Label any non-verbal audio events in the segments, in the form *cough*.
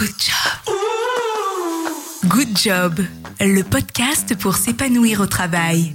Good job. Good job, le podcast pour s'épanouir au travail.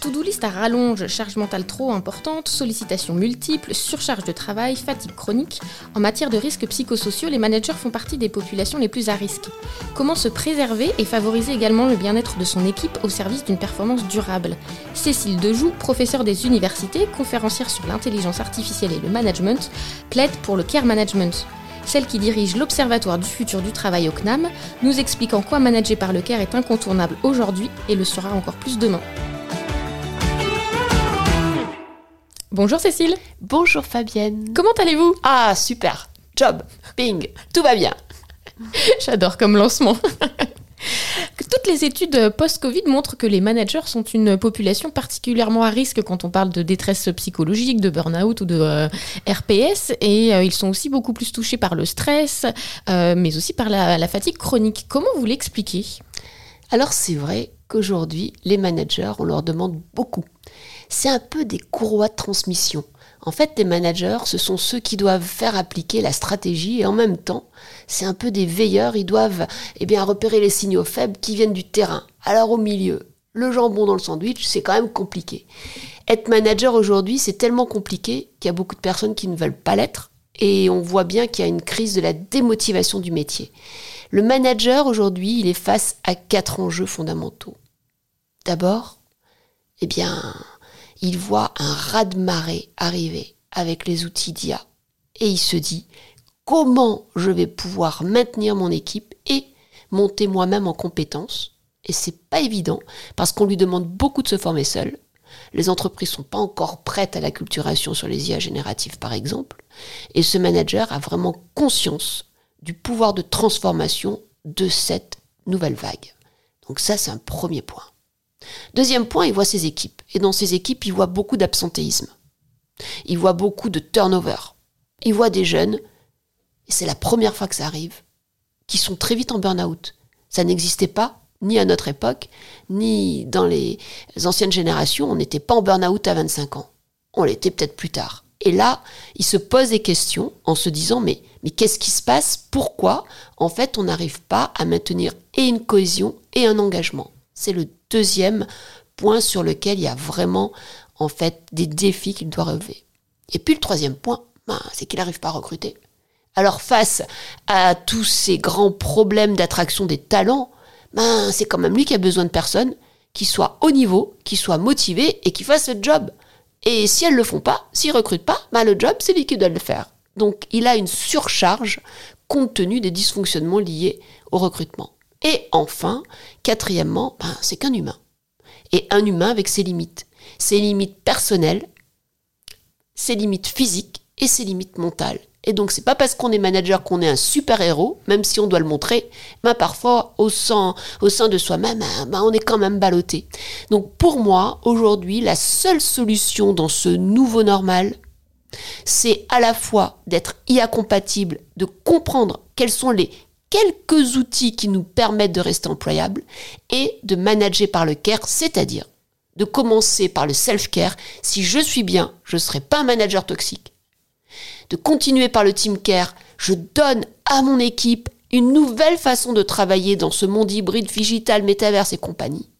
To-do list à rallonge, charge mentale trop importante, sollicitations multiples, surcharge de travail, fatigue chronique. En matière de risques psychosociaux, les managers font partie des populations les plus à risque. Comment se préserver et favoriser également le bien-être de son équipe au service d'une performance durable? Cécile Dejoux, professeure des universités, conférencière sur l'intelligence artificielle et le management, plaide pour le care management celle qui dirige l'Observatoire du futur du travail au CNAM, nous explique en quoi manager par le CARE est incontournable aujourd'hui et le sera encore plus demain. Bonjour Cécile. Bonjour Fabienne. Comment allez-vous? Ah, super. Job, ping, tout va bien. *laughs* J'adore comme lancement. *laughs* Toutes les études post-Covid montrent que les managers sont une population particulièrement à risque quand on parle de détresse psychologique, de burn-out ou de euh, RPS. Et euh, ils sont aussi beaucoup plus touchés par le stress, euh, mais aussi par la, la fatigue chronique. Comment vous l'expliquez? Alors c'est vrai qu'aujourd'hui, les managers, on leur demande beaucoup. C'est un peu des courroies de transmission. En fait, les managers, ce sont ceux qui doivent faire appliquer la stratégie et en même temps, c'est un peu des veilleurs, ils doivent eh bien, repérer les signaux faibles qui viennent du terrain. Alors au milieu, le jambon dans le sandwich, c'est quand même compliqué. Être manager aujourd'hui, c'est tellement compliqué qu'il y a beaucoup de personnes qui ne veulent pas l'être et on voit bien qu'il y a une crise de la démotivation du métier. Le manager aujourd'hui, il est face à quatre enjeux fondamentaux. D'abord, eh bien, il voit un raz-de-marée arriver avec les outils d'IA et il se dit comment je vais pouvoir maintenir mon équipe et monter moi-même en compétences? Et c'est pas évident parce qu'on lui demande beaucoup de se former seul. Les entreprises sont pas encore prêtes à l'acculturation sur les IA génératives, par exemple. Et ce manager a vraiment conscience du pouvoir de transformation de cette nouvelle vague. Donc ça, c'est un premier point. Deuxième point, il voit ses équipes. Et dans ses équipes, il voit beaucoup d'absentéisme. Il voit beaucoup de turnover. Il voit des jeunes, et c'est la première fois que ça arrive, qui sont très vite en burn-out. Ça n'existait pas, ni à notre époque, ni dans les anciennes générations. On n'était pas en burn-out à 25 ans. On l'était peut-être plus tard. Et là, il se pose des questions en se disant mais, mais qu'est-ce qui se passe? Pourquoi en fait on n'arrive pas à maintenir et une cohésion et un engagement? C'est le deuxième point sur lequel il y a vraiment en fait des défis qu'il doit relever. Et puis le troisième point, ben, c'est qu'il n'arrive pas à recruter. Alors face à tous ces grands problèmes d'attraction des talents, ben, c'est quand même lui qui a besoin de personnes qui soient au niveau, qui soient motivées et qui fassent le job. Et si elles ne le font pas, s'ils recrutent pas, ben, le job, c'est lui qui doit le faire. Donc il a une surcharge compte tenu des dysfonctionnements liés au recrutement. Et enfin, quatrièmement, ben, c'est qu'un humain. Et un humain avec ses limites. Ses limites personnelles, ses limites physiques et ses limites mentales. Et donc, c'est pas parce qu'on est manager qu'on est un super héros, même si on doit le montrer, mais parfois, au sein, de soi-même, ben, on est quand même ballotté. Donc, pour moi, aujourd'hui, la seule solution dans ce nouveau normal, c'est à la fois d'être IA compatible, de comprendre quels sont les quelques outils qui nous permettent de rester employables et de manager par le care, c'est-à-dire de commencer par le self-care. Si je suis bien, je ne serai pas un manager toxique. De continuer par le team care, je donne à mon équipe une nouvelle façon de travailler dans ce monde hybride, digital, métaverse et compagnie.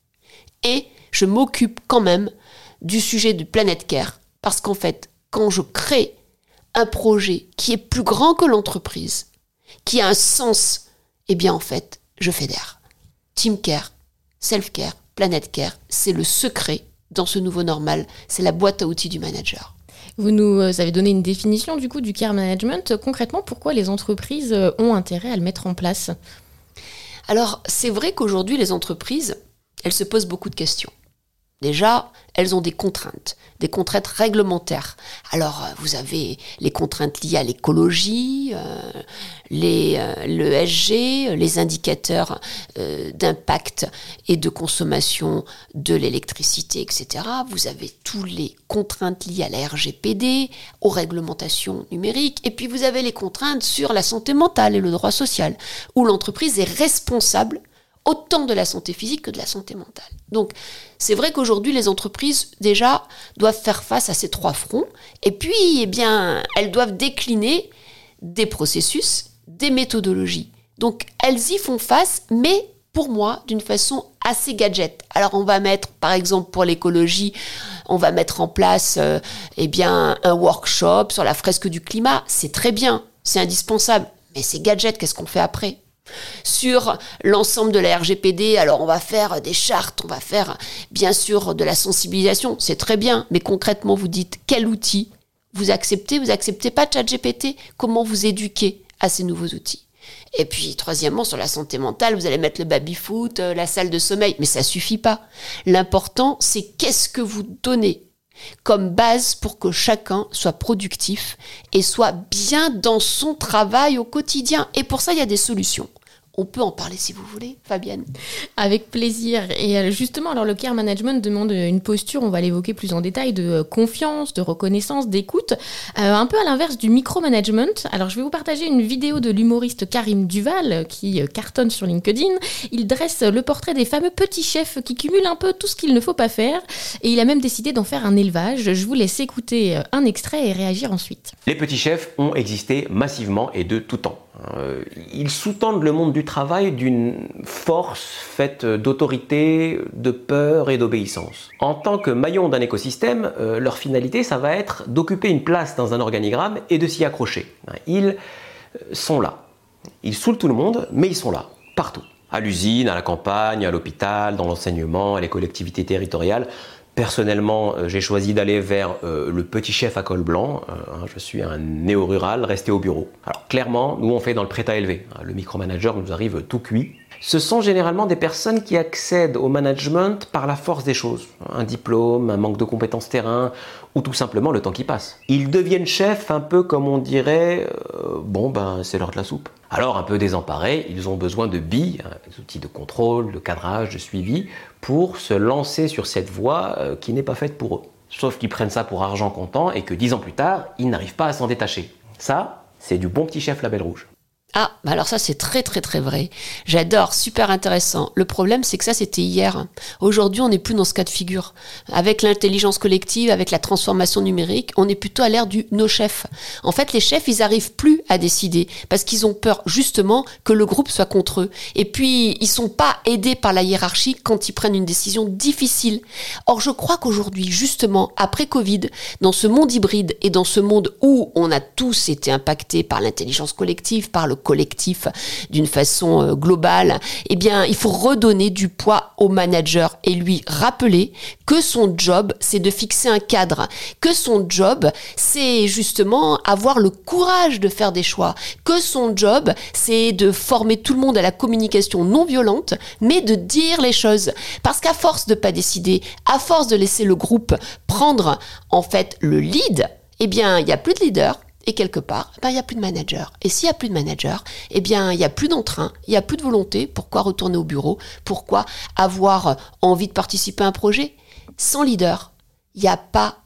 Et je m'occupe quand même du sujet du Planet Care, parce qu'en fait, quand je crée un projet qui est plus grand que l'entreprise, qui a un sens, eh bien en fait, je fédère. Team Care, Self Care, Planet Care, c'est le secret dans ce nouveau normal, c'est la boîte à outils du manager. Vous nous euh, avez donné une définition du coup du care management. Concrètement, pourquoi les entreprises euh, ont intérêt à le mettre en place? Alors, c'est vrai qu'aujourd'hui, les entreprises, elles se posent beaucoup de questions. Déjà, elles ont des contraintes, des contraintes réglementaires. Alors, euh, vous avez les contraintes liées à l'écologie, euh, les, euh, le SG, les indicateurs euh, d'impact et de consommation de l'électricité, etc. Vous avez toutes les contraintes liées à la RGPD, aux réglementations numériques, et puis vous avez les contraintes sur la santé mentale et le droit social, où l'entreprise est responsable autant de la santé physique que de la santé mentale. Donc, c'est vrai qu'aujourd'hui, les entreprises, déjà, doivent faire face à ces trois fronts. Et puis, eh bien, elles doivent décliner des processus, des méthodologies. Donc elles y font face, mais pour moi, d'une façon assez gadget. Alors on va mettre, par exemple, pour l'écologie, on va mettre en place euh, eh un workshop sur la fresque du climat. C'est très bien, c'est indispensable. Mais c'est gadget, qu'est-ce qu'on fait après? Sur l'ensemble de la RGPD, alors on va faire des chartes, on va faire bien sûr de la sensibilisation, c'est très bien, mais concrètement vous dites quel outil vous acceptez, vous acceptez pas ChatGPT, comment vous éduquez à ces nouveaux outils? Et puis, troisièmement, sur la santé mentale, vous allez mettre le baby-foot, euh, la salle de sommeil, mais ça suffit pas. L'important, c'est qu'est-ce que vous donnez comme base pour que chacun soit productif et soit bien dans son travail au quotidien. Et pour ça, il y a des solutions. On peut en parler si vous voulez, Fabienne. Avec plaisir. Et euh, justement, alors le care management demande une posture, on va l'évoquer plus en détail, de euh, confiance, de reconnaissance, d'écoute, euh, un peu à l'inverse du micromanagement. Alors je vais vous partager une vidéo de l'humoriste Karim Duval qui cartonne sur LinkedIn. Il dresse le portrait des fameux petits chefs qui cumulent un peu tout ce qu'il ne faut pas faire et il a même décidé d'en faire un élevage. Je vous laisse écouter un extrait et réagir ensuite. Les petits chefs ont existé massivement et de tout temps. Euh, ils sous-tendent le monde du travail d'une force faite d'autorité, de peur et d'obéissance. En tant que maillon d'un écosystème, euh, leur finalité, ça va être d'occuper une place dans un organigramme et de s'y accrocher. Ils euh, sont là. Ils saoulent tout le monde, mais ils sont là, partout. À l'usine, à la campagne, à l'hôpital, dans l'enseignement, à les collectivités territoriales. Personnellement, euh, j'ai choisi d'aller vers euh, le petit chef à col blanc. Euh, hein, je suis un néo-rural resté au bureau. Alors clairement, nous on fait dans le prêt à élever. Hein, le micromanager nous arrive tout cuit. Ce sont généralement des personnes qui accèdent au management par la force des choses. Un diplôme, un manque de compétences terrain ou tout simplement le temps qui passe. Ils deviennent chefs un peu comme on dirait, bon ben c'est l'heure de la soupe. Alors un peu désemparés, ils ont besoin de billes, hein, des outils de contrôle, de cadrage, de suivi, pour se lancer sur cette voie euh, qui n'est pas faite pour eux. Sauf qu'ils prennent ça pour argent comptant et que dix ans plus tard, ils n'arrivent pas à s'en détacher. Ça, c'est du bon petit chef label rouge. Ah, bah alors ça c'est très très très vrai. J'adore, super intéressant. Le problème c'est que ça c'était hier. Aujourd'hui on n'est plus dans ce cas de figure. Avec l'intelligence collective, avec la transformation numérique, on est plutôt à l'ère du no chef. En fait les chefs ils arrivent plus à décider parce qu'ils ont peur justement que le groupe soit contre eux. Et puis ils sont pas aidés par la hiérarchie quand ils prennent une décision difficile. Or je crois qu'aujourd'hui justement après Covid, dans ce monde hybride et dans ce monde où on a tous été impactés par l'intelligence collective, par le collectif d'une façon euh, globale, eh bien, il faut redonner du poids au manager et lui rappeler que son job, c'est de fixer un cadre, que son job, c'est justement avoir le courage de faire des choix, que son job, c'est de former tout le monde à la communication non violente, mais de dire les choses. Parce qu'à force de pas décider, à force de laisser le groupe prendre en fait le lead, eh bien, il n'y a plus de leader, et quelque part, ben, il n'y a plus de manager. Et s'il n'y a plus de manager, eh bien, il n'y a plus d'entrain, il n'y a plus de volonté. Pourquoi retourner au bureau? Pourquoi avoir envie de participer à un projet? Sans leader, il n'y a pas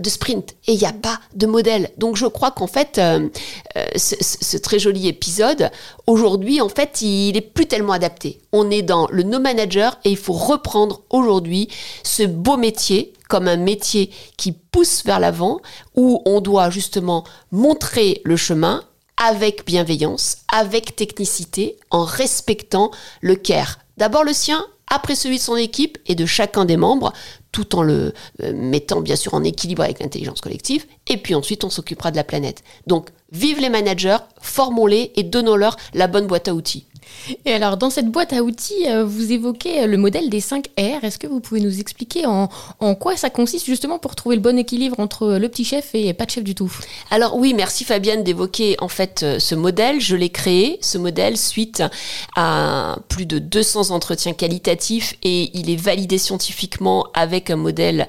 de sprint et il n'y a pas de modèle. Donc je crois qu'en fait, euh, euh, ce, très joli épisode, aujourd'hui, en fait, il est plus tellement adapté. On est dans le no manager et il faut reprendre aujourd'hui ce beau métier comme un métier qui pousse vers l'avant, où on doit justement montrer le chemin avec bienveillance, avec technicité, en respectant le care. D'abord le sien, après celui de son équipe et de chacun des membres, tout en le euh, mettant bien sûr en équilibre avec l'intelligence collective, et puis ensuite on s'occupera de la planète. Donc vive les managers, formons-les et donnons-leur la bonne boîte à outils. Et alors, dans cette boîte à outils, euh, vous évoquez euh, le modèle des 5 R. Est-ce que vous pouvez nous expliquer en, quoi ça consiste justement pour trouver le bon équilibre entre le petit chef et pas de chef du tout? Alors oui, merci Fabienne d'évoquer en fait euh, ce modèle. Je l'ai créé, ce modèle, suite à plus de 200 entretiens qualitatifs et il est validé scientifiquement avec un modèle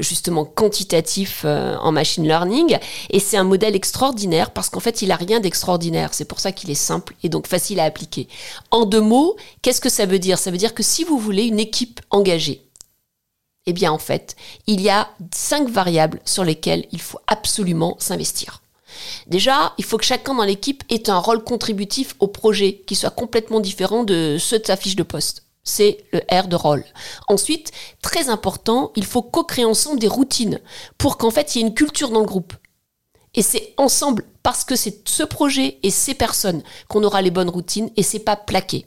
justement quantitatif en machine learning. Et c'est un modèle extraordinaire parce qu'en fait, il a rien d'extraordinaire. C'est pour ça qu'il est simple et donc facile à appliquer. En deux mots, qu'est-ce que ça veut dire? Ça veut dire que si vous voulez une équipe engagée, eh bien en fait, il y a cinq variables sur lesquelles il faut absolument s'investir. Déjà, il faut que chacun dans l'équipe ait un rôle contributif au projet qui soit complètement différent de ceux de sa fiche de poste. C'est le R de rôle. Ensuite, très important, il faut co-créer ensemble des routines pour qu'en fait il y ait une culture dans le groupe. Et c'est ensemble parce que c'est ce projet et ces personnes qu'on aura les bonnes routines et c'est pas plaqué.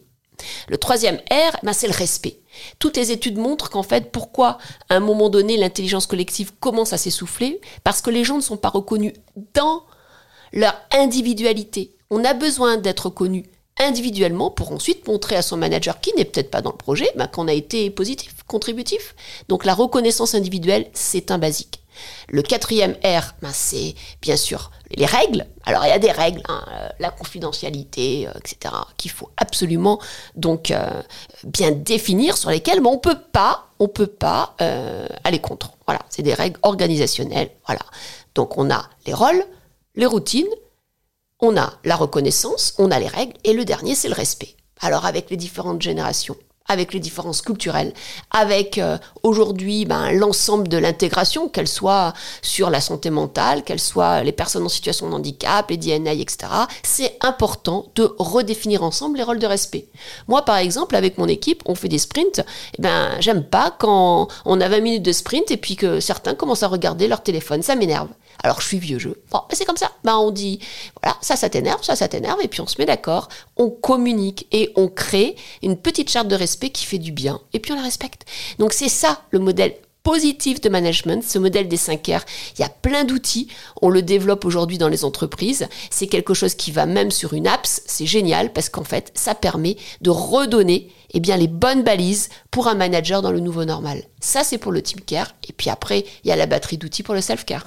Le troisième R, ben c'est le respect. Toutes les études montrent qu'en fait, pourquoi à un moment donné l'intelligence collective commence à s'essouffler? Parce que les gens ne sont pas reconnus dans leur individualité. On a besoin d'être reconnus individuellement pour ensuite montrer à son manager qui n'est peut-être pas dans le projet ben, qu'on a été positif, contributif. Donc la reconnaissance individuelle, c'est un basique. Le quatrième R, ben, c'est bien sûr les règles. Alors il y a des règles, hein, euh, la confidentialité, euh, etc., qu'il faut absolument donc euh, bien définir sur lesquelles mais on peut pas, on peut pas aller contre. Voilà, c'est des règles organisationnelles. Voilà. Donc on a les rôles, les routines, on a la reconnaissance, on a les règles, et le dernier c'est le respect. Alors avec les différentes générations, avec les différences culturelles, avec euh, aujourd'hui ben, l'ensemble de l'intégration, qu'elle soit sur la santé mentale, qu'elle soit les personnes en situation de handicap, les DNA, etc. C'est important de redéfinir ensemble les rôles de respect. Moi, par exemple, avec mon équipe, on fait des sprints. Eh ben, j'aime pas quand on a 20 minutes de sprint et puis que certains commencent à regarder leur téléphone. Ça m'énerve. Alors je suis vieux jeu. Bon, c'est comme ça. Ben, on dit, voilà, ça, ça t'énerve, ça, ça t'énerve, et puis on se met d'accord, on communique et on crée une petite charte de respect qui fait du bien, et puis on la respecte. Donc c'est ça le modèle positif de management, ce modèle des 5 R. Il y a plein d'outils, on le développe aujourd'hui dans les entreprises. C'est quelque chose qui va même sur une apps, c'est génial parce qu'en fait, ça permet de redonner eh bien, les bonnes balises pour un manager dans le nouveau normal. Ça, c'est pour le team care. Et puis après, il y a la batterie d'outils pour le self-care.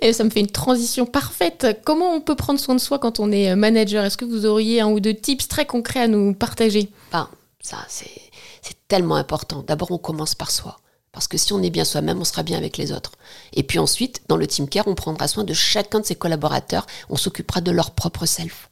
Et ça me fait une transition parfaite. Comment on peut prendre soin de soi quand on est manager? Est-ce que vous auriez un ou deux tips très concrets à nous partager? Ben, Ça, c'est tellement important. D'abord, on commence par soi. Parce que si on est bien soi-même, on sera bien avec les autres. Et puis ensuite, dans le team care, on prendra soin de chacun de ses collaborateurs. On s'occupera de leur propre self.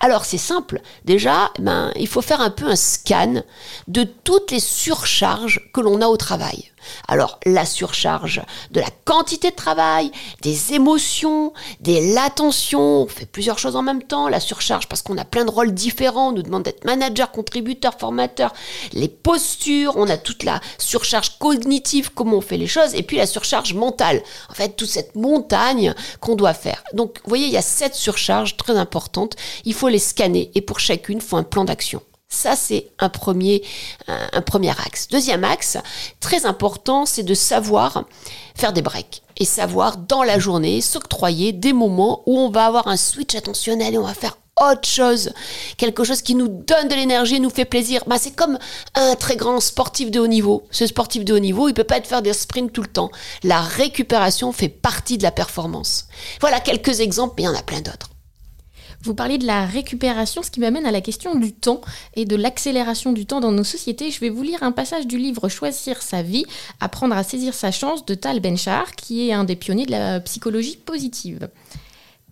Alors c'est simple, déjà, ben, il faut faire un peu un scan de toutes les surcharges que l'on a au travail. Alors la surcharge de la quantité de travail, des émotions, des l'attention, on fait plusieurs choses en même temps, la surcharge parce qu'on a plein de rôles différents, on nous demande d'être manager, contributeur, formateur, les postures, on a toute la surcharge cognitive, comment on fait les choses, et puis la surcharge mentale. En fait, toute cette montagne qu'on doit faire. Donc, vous voyez, il y a sept surcharges très importantes, il faut les scanner, et pour chacune, il faut un plan d'action. Ça, c'est un premier, un premier axe. Deuxième axe, très important, c'est de savoir faire des breaks et savoir dans la journée s'octroyer des moments où on va avoir un switch attentionnel et on va faire autre chose, quelque chose qui nous donne de l'énergie nous fait plaisir. Bah, c'est comme un très grand sportif de haut niveau. Ce sportif de haut niveau, il peut pas être faire des sprints tout le temps. La récupération fait partie de la performance. Voilà quelques exemples, mais il y en a plein d'autres. Vous parliez de la récupération, ce qui m'amène à la question du temps et de l'accélération du temps dans nos sociétés. Je vais vous lire un passage du livre Choisir sa vie, apprendre à saisir sa chance de Tal Benchar, qui est un des pionniers de la psychologie positive.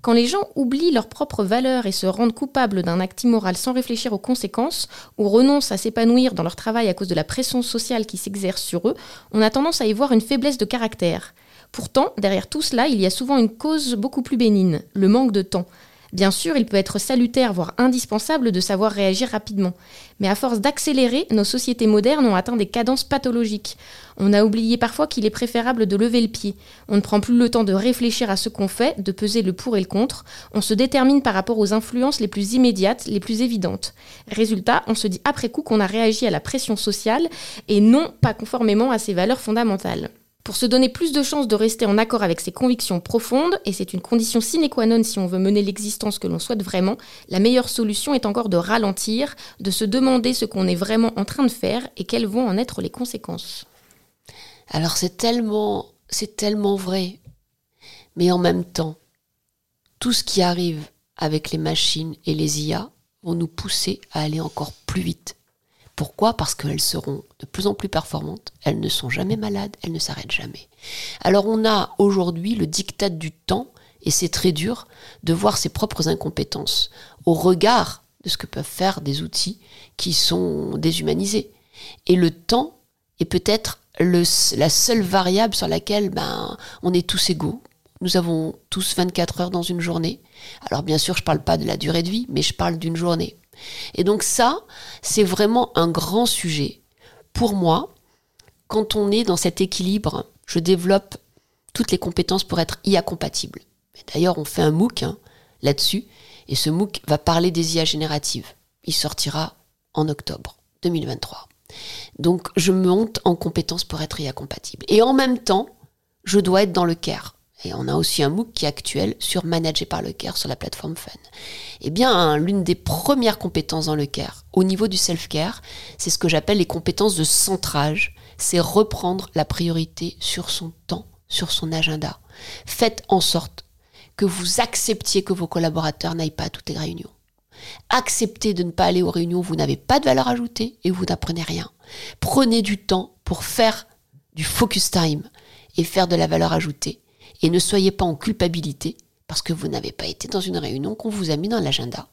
Quand les gens oublient leurs propres valeurs et se rendent coupables d'un acte immoral sans réfléchir aux conséquences, ou renoncent à s'épanouir dans leur travail à cause de la pression sociale qui s'exerce sur eux, on a tendance à y voir une faiblesse de caractère. Pourtant, derrière tout cela, il y a souvent une cause beaucoup plus bénigne, le manque de temps. Bien sûr, il peut être salutaire, voire indispensable de savoir réagir rapidement. Mais à force d'accélérer, nos sociétés modernes ont atteint des cadences pathologiques. On a oublié parfois qu'il est préférable de lever le pied. On ne prend plus le temps de réfléchir à ce qu'on fait, de peser le pour et le contre. On se détermine par rapport aux influences les plus immédiates, les plus évidentes. Résultat, on se dit après coup qu'on a réagi à la pression sociale et non pas conformément à ses valeurs fondamentales. Pour se donner plus de chances de rester en accord avec ses convictions profondes, et c'est une condition sine qua non si on veut mener l'existence que l'on souhaite vraiment, la meilleure solution est encore de ralentir, de se demander ce qu'on est vraiment en train de faire et quelles vont en être les conséquences. Alors c'est tellement, c'est tellement vrai. Mais en même temps, tout ce qui arrive avec les machines et les IA vont nous pousser à aller encore plus vite. Pourquoi? Parce qu'elles seront de plus en plus performantes, elles ne sont jamais malades, elles ne s'arrêtent jamais. Alors on a aujourd'hui le diktat du temps, et c'est très dur de voir ses propres incompétences au regard de ce que peuvent faire des outils qui sont déshumanisés. Et le temps est peut-être la seule variable sur laquelle ben, on est tous égaux. Nous avons tous 24 heures dans une journée. Alors bien sûr, je ne parle pas de la durée de vie, mais je parle d'une journée. Et donc ça, c'est vraiment un grand sujet. Pour moi, quand on est dans cet équilibre, je développe toutes les compétences pour être IA compatible. D'ailleurs, on fait un MOOC hein, là-dessus, et ce MOOC va parler des IA génératives. Il sortira en octobre 2023. Donc, je monte en compétences pour être IA compatible. Et en même temps, je dois être dans le care. Et on a aussi un MOOC qui est actuel sur Manager par le care sur la plateforme Fun. Eh bien, l'une des premières compétences dans le care, au niveau du self-care, c'est ce que j'appelle les compétences de centrage. C'est reprendre la priorité sur son temps, sur son agenda. Faites en sorte que vous acceptiez que vos collaborateurs n'aillent pas à toutes les réunions. Acceptez de ne pas aller aux réunions vous n'avez pas de valeur ajoutée et vous n'apprenez rien. Prenez du temps pour faire du focus time et faire de la valeur ajoutée et ne soyez pas en culpabilité parce que vous n'avez pas été dans une réunion qu'on vous a mis dans l'agenda.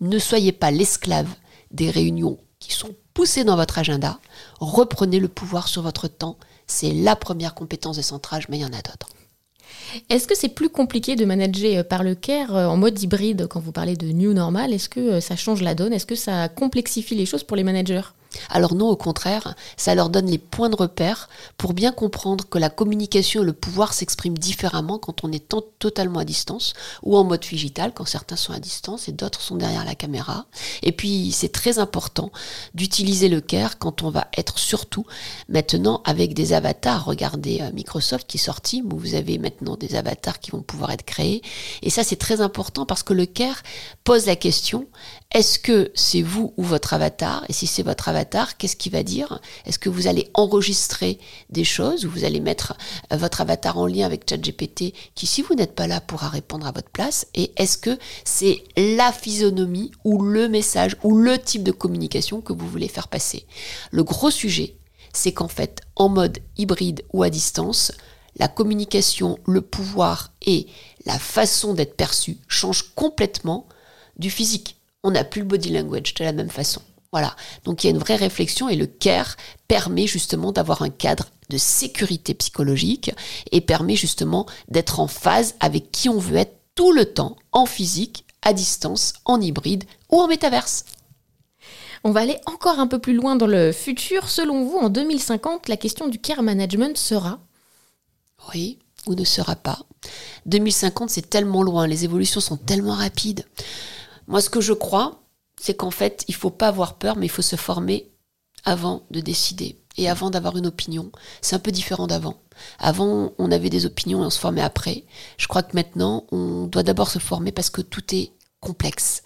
Ne soyez pas l'esclave des réunions qui sont poussées dans votre agenda. Reprenez le pouvoir sur votre temps. C'est la première compétence de centrage, mais il y en a d'autres. Est-ce que c'est plus compliqué de manager euh, par le care euh, en mode hybride quand vous parlez de new normal? Est-ce que euh, ça change la donne? Est-ce que ça complexifie les choses pour les managers? Alors non, au contraire, ça leur donne les points de repère pour bien comprendre que la communication et le pouvoir s'expriment différemment quand on est totalement à distance ou en mode digital quand certains sont à distance et d'autres sont derrière la caméra. Et puis c'est très important d'utiliser le care quand on va être surtout maintenant avec des avatars. Regardez euh, Microsoft qui est sorti, où vous avez maintenant des avatars qui vont pouvoir être créés. Et ça c'est très important parce que le care pose la question, est-ce que c'est vous ou votre avatar Et si c'est votre avatar, qu'est-ce qu'il va dire Est-ce que vous allez enregistrer des choses ou vous allez mettre euh, votre avatar en lien avec ChatGPT qui, si vous n'êtes pas là, pourra répondre à votre place Et est-ce que c'est la physionomie ou le message ou le type de communication que vous voulez faire passer Le gros sujet, c'est qu'en fait, en mode hybride ou à distance, la communication, le pouvoir et la façon d'être perçu changent complètement du physique on n'a plus le body language de la même façon. Voilà. Donc il y a une vraie réflexion et le CARE permet justement d'avoir un cadre de sécurité psychologique et permet justement d'être en phase avec qui on veut être tout le temps, en physique, à distance, en hybride ou en métaverse. On va aller encore un peu plus loin dans le futur. Selon vous, en 2050, la question du care management sera? Oui, ou ne sera pas. 2050, c'est tellement loin, les évolutions sont tellement rapides. Moi, ce que je crois, c'est qu'en fait, il faut pas avoir peur, mais il faut se former avant de décider et avant d'avoir une opinion. C'est un peu différent d'avant. Avant, on avait des opinions et on se formait après. Je crois que maintenant, on doit d'abord se former parce que tout est complexe.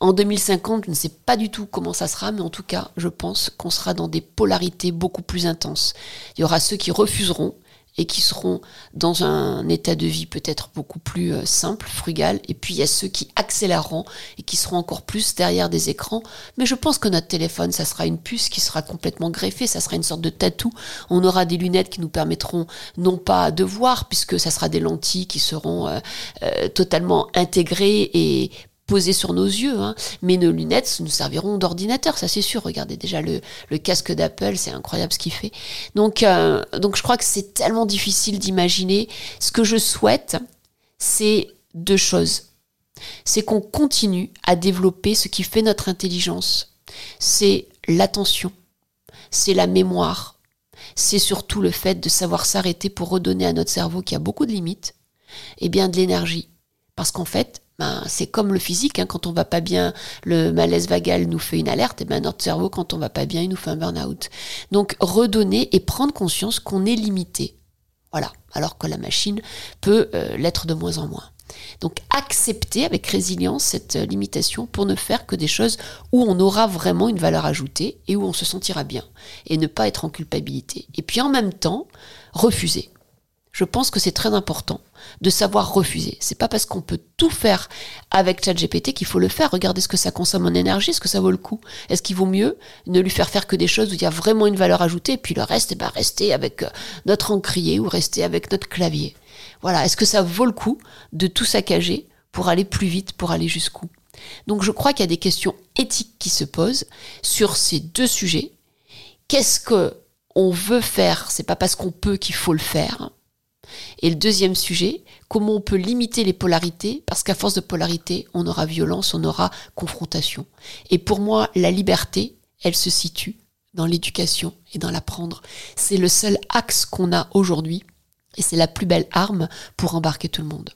En 2050, je ne sais pas du tout comment ça sera, mais en tout cas, je pense qu'on sera dans des polarités beaucoup plus intenses. Il y aura ceux qui refuseront et qui seront dans un état de vie peut-être beaucoup plus euh, simple, frugal, et puis il y a ceux qui accéléreront et qui seront encore plus derrière des écrans. Mais je pense que notre téléphone, ça sera une puce qui sera complètement greffée, ça sera une sorte de tatou. On aura des lunettes qui nous permettront non pas de voir, puisque ça sera des lentilles qui seront euh, euh, totalement intégrées et posées sur nos yeux, hein. mais nos lunettes nous serviront d'ordinateur, ça c'est sûr. Regardez déjà le, casque d'Apple, c'est incroyable ce qu'il fait. Donc, euh, donc je crois que c'est tellement difficile d'imaginer. Ce que je souhaite, c'est deux choses. C'est qu'on continue à développer ce qui fait notre intelligence. C'est l'attention, c'est la mémoire, c'est surtout le fait de savoir s'arrêter pour redonner à notre cerveau qui a beaucoup de limites, et eh bien de l'énergie. Parce qu'en fait, ben, c'est comme le physique, hein, quand on va pas bien, le malaise vagal nous fait une alerte, et ben notre cerveau, quand on va pas bien, il nous fait un burn-out. Donc redonner et prendre conscience qu'on est limité. Voilà, alors que la machine peut euh, l'être de moins en moins. Donc accepter avec résilience cette euh, limitation pour ne faire que des choses où on aura vraiment une valeur ajoutée et où on se sentira bien et ne pas être en culpabilité. Et puis en même temps, refuser je pense que c'est très important de savoir refuser. C'est pas parce qu'on peut tout faire avec ChatGPT qu'il faut le faire. Regardez ce que ça consomme en énergie, est-ce que ça vaut le coup Est-ce qu'il vaut mieux ne lui faire faire que des choses où il y a vraiment une valeur ajoutée, et puis le reste, eh ben, rester avec euh, notre encrier ou rester avec notre clavier? Voilà, est-ce que ça vaut le coup de tout saccager pour aller plus vite, pour aller jusqu'où? Donc je crois qu'il y a des questions éthiques qui se posent sur ces deux sujets. Qu'est-ce que on veut faire? C'est pas parce qu'on peut qu'il faut le faire. Et le deuxième sujet, comment on peut limiter les polarités, parce qu'à force de polarité, on aura violence, on aura confrontation. Et pour moi, la liberté, elle se situe dans l'éducation et dans l'apprendre. C'est le seul axe qu'on a aujourd'hui, et c'est la plus belle arme pour embarquer tout le monde.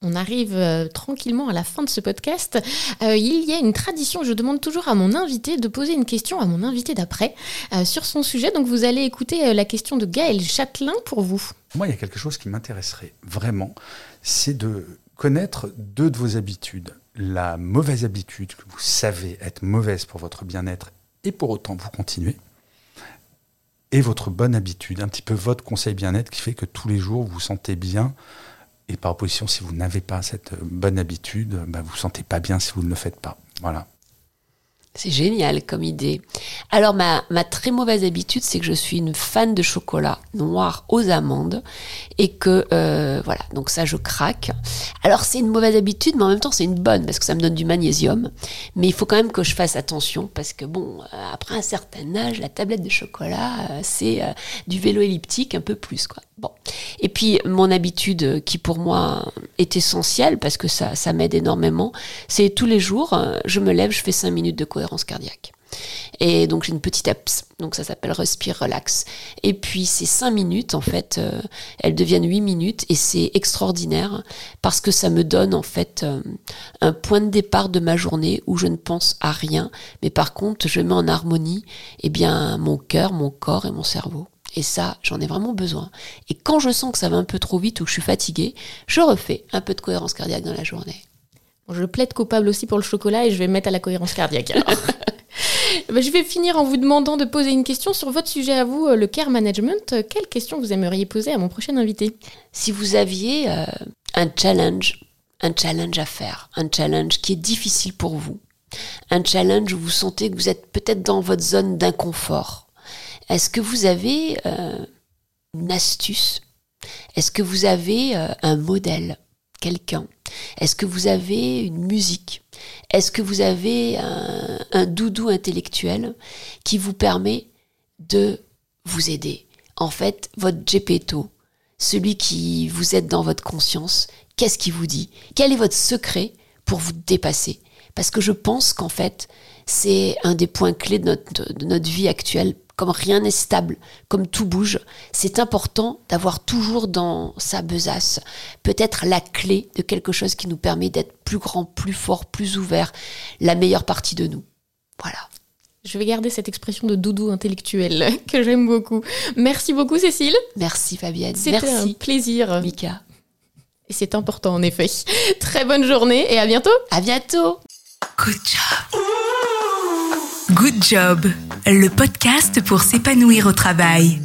On arrive euh, tranquillement à la fin de ce podcast. Euh, il y a une tradition, je demande toujours à mon invité de poser une question à mon invité d'après euh, sur son sujet. Donc vous allez écouter la question de Gaël Châtelain pour vous. Moi, il y a quelque chose qui m'intéresserait vraiment, c'est de connaître deux de vos habitudes. La mauvaise habitude que vous savez être mauvaise pour votre bien-être et pour autant vous continuez. Et votre bonne habitude, un petit peu votre conseil bien-être qui fait que tous les jours vous vous sentez bien et par opposition, si vous n'avez pas cette bonne habitude, bah, vous ne sentez pas bien si vous ne le faites pas. Voilà. C'est génial comme idée. Alors ma, ma très mauvaise habitude, c'est que je suis une fan de chocolat noir aux amandes et que euh, voilà, donc ça je craque. Alors c'est une mauvaise habitude, mais en même temps c'est une bonne parce que ça me donne du magnésium. Mais il faut quand même que je fasse attention parce que bon, euh, après un certain âge, la tablette de chocolat, euh, c'est du vélo elliptique un peu plus quoi. Bon. Et puis mon habitude qui pour moi est essentielle parce que ça, ça m'aide énormément, c'est tous les jours, je me lève, je fais 5 minutes de cohérence cardiaque. Et donc j'ai une petite apps, donc ça s'appelle Respire Relax. Et puis ces cinq minutes, en fait, euh, elles deviennent huit minutes et c'est extraordinaire parce que ça me donne en fait euh, un point de départ de ma journée où je ne pense à rien, mais par contre je mets en harmonie eh bien mon cœur, mon corps et mon cerveau. Et ça, j'en ai vraiment besoin. Et quand je sens que ça va un peu trop vite ou que je suis fatiguée, je refais un peu de cohérence cardiaque dans la journée. Je plaide coupable aussi pour le chocolat et je vais mettre à la cohérence cardiaque. *laughs* Bah, je vais finir en vous demandant de poser une question sur votre sujet à vous, euh, le care management. Quelle question vous aimeriez poser à mon prochain invité? Si vous aviez euh, un challenge, un challenge à faire, un challenge qui est difficile pour vous, un challenge où vous sentez que vous êtes peut-être dans votre zone d'inconfort, est-ce que vous avez euh, une astuce? Est-ce que vous avez un modèle Quelqu'un? Est-ce que vous avez une musique? Est-ce que vous avez un, doudou intellectuel qui vous permet de vous aider? En fait, votre Gepetto, celui qui vous aide dans votre conscience, qu'est-ce qu'il vous dit? Quel est votre secret pour vous dépasser? Parce que je pense qu'en fait, c'est un des points clés de notre vie actuelle comme rien n'est stable, comme tout bouge, c'est important d'avoir toujours dans sa besace peut-être la clé de quelque chose qui nous permet d'être plus grand, plus fort, plus ouvert, la meilleure partie de nous. Voilà. Je vais garder cette expression de doudou intellectuel *laughs* que j'aime beaucoup. Merci beaucoup Cécile. Merci Fabienne. C'était un plaisir. Mika. Et c'est important en effet. *laughs* Très bonne journée et à bientôt. À bientôt. Good job. Good Job, le podcast pour s'épanouir au travail.